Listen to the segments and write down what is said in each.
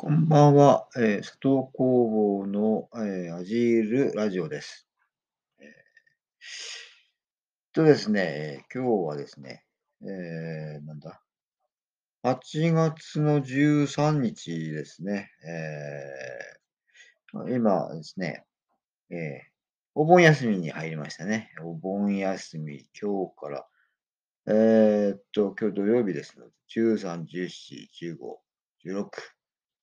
こんばんは、えー、佐藤工房の、えー、アジールラジオです。えー、とですね、今日はですね、えー、なんだ、8月の13日ですね、えー、今ですね、えー、お盆休みに入りましたね。お盆休み、今日から、えー、っと、今日土曜日ですので、13、14、15、16、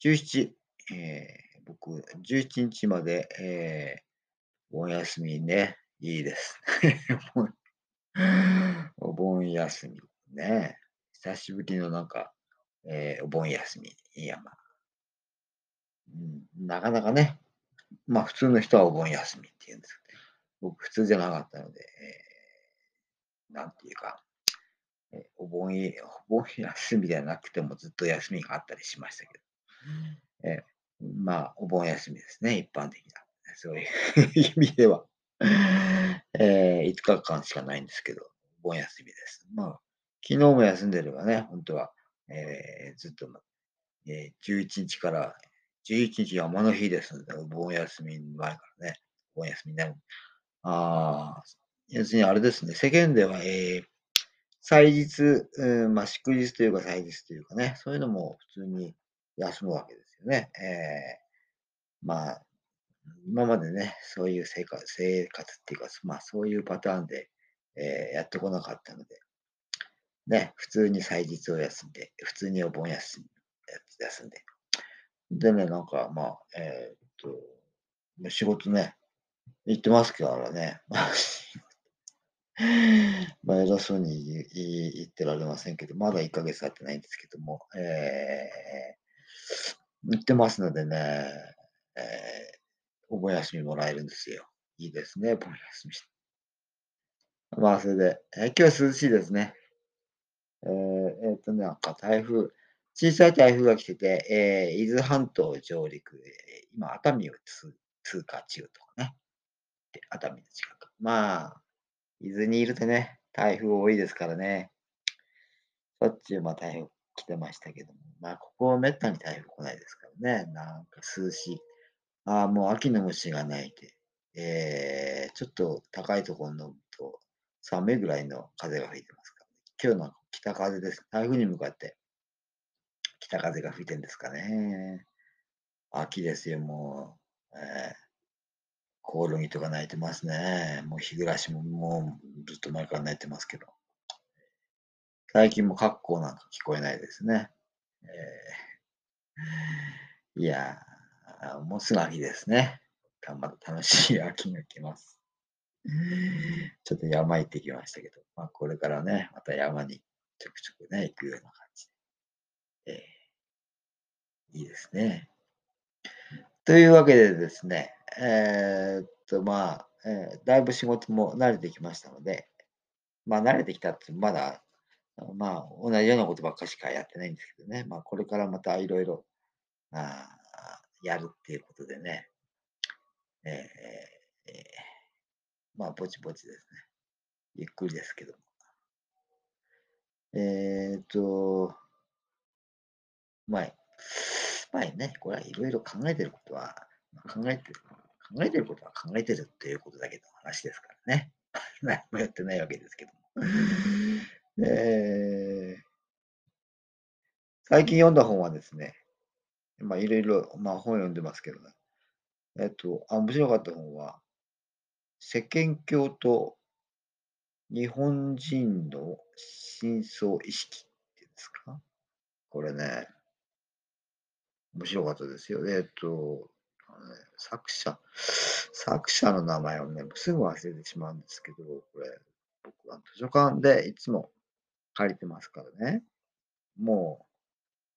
17、えー、僕、17日まで、えー、お盆休みね、いいです。お盆休みね。久しぶりのなんか、えー、お盆休み。いや、まあ、うん、なかなかね、まあ普通の人はお盆休みって言うんですけど、僕普通じゃなかったので、えー、なんていうか、えー、お盆お盆休みではなくてもずっと休みがあったりしましたけど、えー、まあ、お盆休みですね、一般的な。そういう意味では えー、5日間しかないんですけど、お盆休みです。まあ、昨日も休んでればね、本当は、えー、ずっと、えー、11日から、11日山の日ですので、お盆休み前からね、お盆休みね。ああ、要するにあれですね、世間では、えー、祭日、うん、まあ、祝日というか祭日というかね、そういうのも普通に休むわけですよね。えー、まあ、今までね、そういう生活生活っていうか、まあそういうパターンで、えー、やってこなかったので、ね、普通に祭日を休んで、普通にお盆休み休んで。でね、なんかまあ、えー、っと、仕事ね、行ってますからね。まあ、偉そうに言ってられませんけど、まだ1ヶ月経ってないんですけども、え行ってますのでね、えー、お盆休みもらえるんですよ。いいですね、お盆休み。まあ、それで、えー、今日は涼しいですね。えー、えー、っとね、なんか台風、小さい台風が来てて、えー、伊豆半島上陸、今、熱海を通過中とかね。熱海の近く。まあ、伊豆にいるとね、台風多いですからね。しょっちゅうまあ台風来てましたけども、まあ、ここはめったに台風来ないですからね。なんか涼しい。ああ、もう秋の虫が鳴いて、えー、ちょっと高いところに乗ると寒いぐらいの風が吹いてますから、ね、今日の北風です。台風に向かって北風が吹いてるんですかね。秋ですよ、もう。えー、コオロギとか鳴いてますね。もう日暮らしももうずっと前から鳴いてますけど。最近も格好なんか聞こえないですね。えー、いやもうすぐ秋ですね。頑張って楽しい秋が来ます。ちょっと山行ってきましたけど、まあ、これからね、また山にちょくちょくね、行くような感じで。えー、いいですね。というわけでですね、えー、っと、まあ、えー、だいぶ仕事も慣れてきましたので、まあ、慣れてきたって、まだまあ、同じようなことばっかしかやってないんですけどね。まあ、これからまたいろいろ、あやるっていうことでね。えー、えー、まあ、ぼちぼちですね。ゆっくりですけども。えー、っと、前、前ね、これはいろいろ考えてることは、考えてる、考えてることは考えてるっていうことだけの話ですからね。何もやってないわけですけども。えー、最近読んだ本はですね、まあいろいろ、まあ本読んでますけどね。えっと、あ、面白かった本は、世間教と日本人の深層意識っていうんですか？これね、面白かったですよ。えっと、作者、作者の名前をね、すぐ忘れてしまうんですけど、これ、僕は図書館でいつも借りてますからね。もう、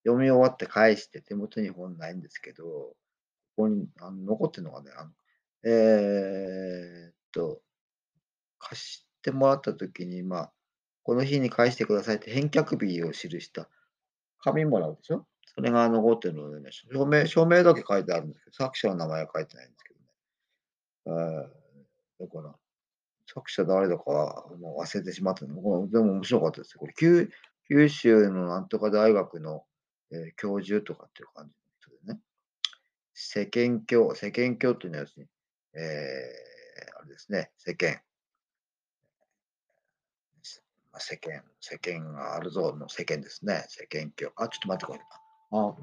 読み終わって返して手元に本ないんですけど、ここにあの残ってるのがね、あの、えー、っと、貸してもらった時に、まあ、この日に返してくださいって返却日を記した紙もらうでしょそれが残ってるのでね、証明、証明だけ書いてあるんですけど、作者の名前は書いてないんですけどね。えー、だから、作者誰だかもう忘れてしまったの。でも面白かったですよ。これ九州のなんとか大学の、えー、教授とかっていう感じそれね、世間教、世間教というのはですね、えー、あれですね、世間、まあ、世間、世間があるぞの世間ですね、世間教。あ、ちょっと待ってください。あ、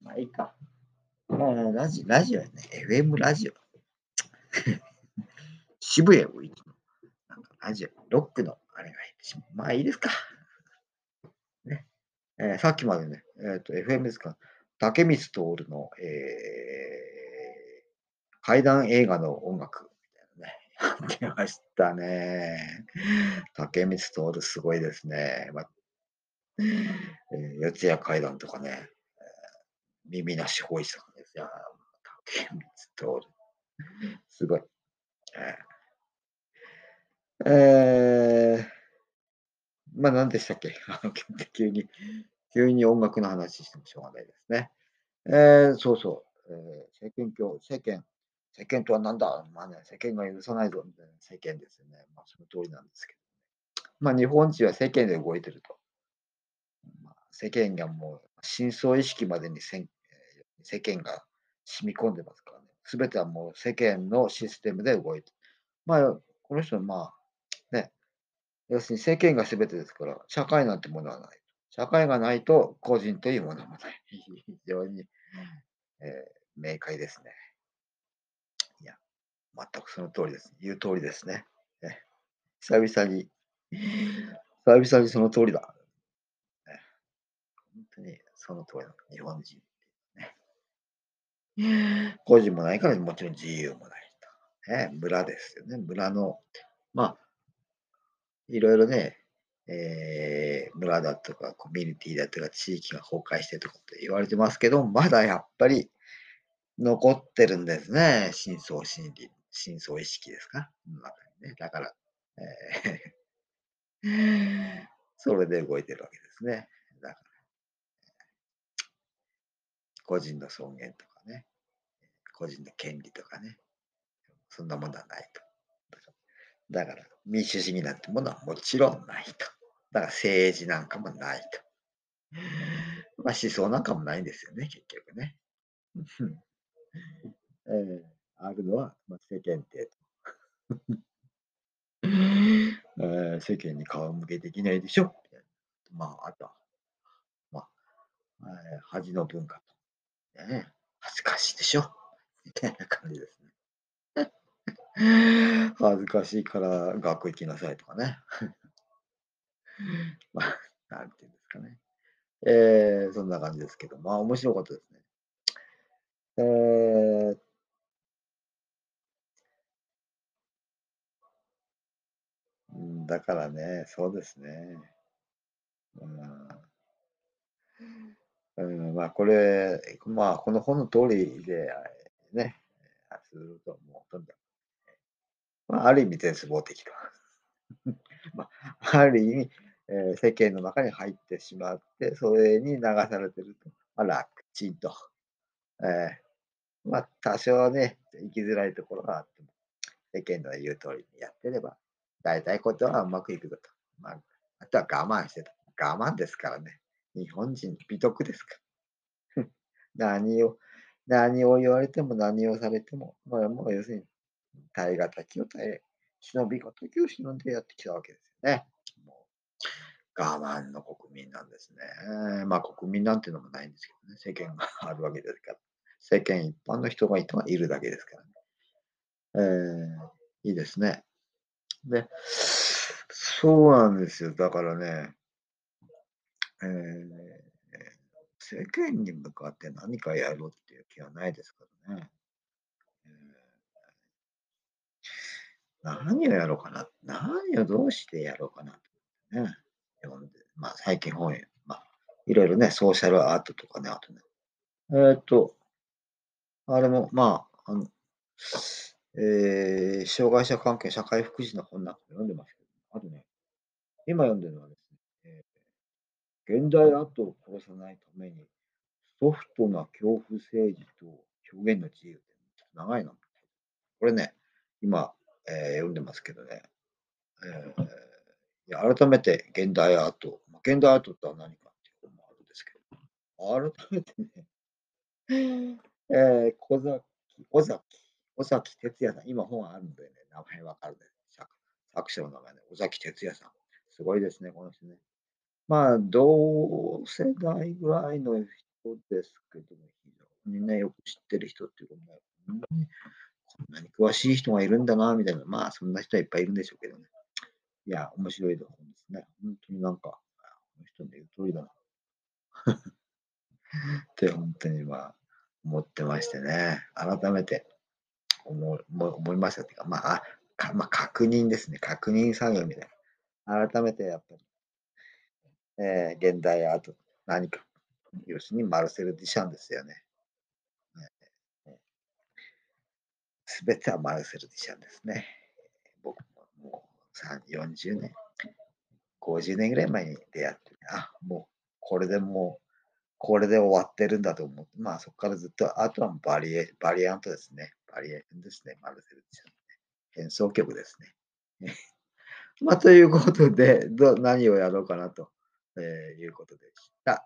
まあいいか。まあ、ラジラジオやね。FM ラジオ。渋谷をいつも。なんかラジオ、ロックのあれが入ってしまう。まあいいですか。ね。えー、さっきまでね、え、ー、と、FM ですか。竹光徹の、えー、怪談映画の音楽みたいなね。やってましたね。竹光徹すごいですね。まあえ、四谷怪談とかね。耳なしほいさんですよ。竹光徹。すごい。えー、えー、まあ何でしたっけ？急に、急に音楽の話してもしょうがないですね。えー、そうそう。えー、世間教、世間、世間とは何だ？まあね、世間が許さないぞみたいな世間ですよね。まあその通りなんですけど、ね。まあ日本人は世間で動いてると。まあ、世間がもう深層意識までにせん世間が染み込んでますからね。すべてはもう世間のシステムで動いて。まあ、この人はまあ、ね、要するに世間がすべてですから、社会なんてものはない。社会がないと個人というものもない。非常に、えー、明快ですね。いや、全くその通りです。言う通りですね。ね久々に、久々にその通りだ。ね、本当にその通りだ。日本人。個人もないからもちろん自由もないと。ね、村ですよね。村の、まあ、いろいろね、えー、村だとかコミュニティだとか地域が崩壊してとかって言われてますけど、まだやっぱり残ってるんですね。深層心理、深層意識ですか？ね、だから、えー、それで動いてるわけですね。だから、個人の尊厳と、個人の権利とかね、そんなものはないと。だから、民主主義なんてものはもちろんないと。だから政治なんかもないと。まあ思想なんかもないんですよね、結局ね。えー、あるのは、ま、世間体と。えー、世間に顔向けできないでしょ。まあ、あとは、まあ、えー、恥の文化と。ね、恥ずかしいでしょ。みたいな感じですね。恥ずかしいから学校行きなさいとかね。まあ、なんていうんですかね。えー、そんな感じですけど、まあ面白かったですね。えー、だからね、そうですね。うん、うん、まあこれ、まあこの本の通りで、ね、するともうとんだまあ、ある意味絶望的と。まあ、ある意味、えー、世間の中に入ってしまって、それに流されてると、まあ、楽ちんと。えー、まあ、多少ね、生きづらいところがあっても、世間の言う通りにやってれば、大体ことはうまくいくぞと。まあ、あとは我慢してた。我慢ですからね。日本人、美徳ですから。何を、何を言われても何をされても、まあ、もう要するに、耐え難きを耐え、忍びが時を忍んでやってきたわけですよね。もう我慢の国民なんですね。まあ国民なんていうのもないんですけどね、世間があるわけですから。世間一般の人がいるだけですからね。えー、いいですね。で、そうなんですよ。だからね、えー、世間に向かって何かやろうっていう気はないですからね。何をやろうかな。何をどうしてやろうかなと、ね。読んで、まあ最近本、まあいろいろね、ソーシャルアートとかね、あとね。えー、っと、あれも、まあ、あの、えー、障害者関係社会福祉の本なんか読んでますけど、あとね、今読んでるのはです現代アートを殺さないために、ソフトな恐怖政治と表現の自由って長いな。これね、今、えー読んでますけどね。えーいや改めて現代アート、まあ、現代アートとは何かっていうのもあるんですけど、改めてね、えー、小崎、尾崎、尾崎哲也さん、今本あるんでね、名前わかるね。作作者の名前ね、尾崎哲也さん。すごいですね、この人ね。まあ、同世代ぐらいの人ですけども、非常にね、よく知ってる人っていうかね、こんなにこんなに詳しい人がいるんだな、みたいな、まあ、そんな人はいっぱいいるんでしょうけどね。いや、面白い本ですね。本当になんか、この人の言う通りだな。って本当にまあ、思ってましてね。改めて思い思い思いましたっていうか、まあ、あかまあ、確認ですね。確認作業みたいな。改めてやっぱり、えー現代アート、何か。要するにマルセル・ディシャンですよね。すべてはマルセル・ディシャンですね。僕ももう40年、50年ぐらい前に出会って、あ、もうこれでもう、これで終わってるんだと思って、まあそこからずっと、あとはバリエバリアントですね。バリエーションですね。マルセル・ディシャン、ね。変奏曲ですね。まあということで、ど何をやろうかなと、いうことでした。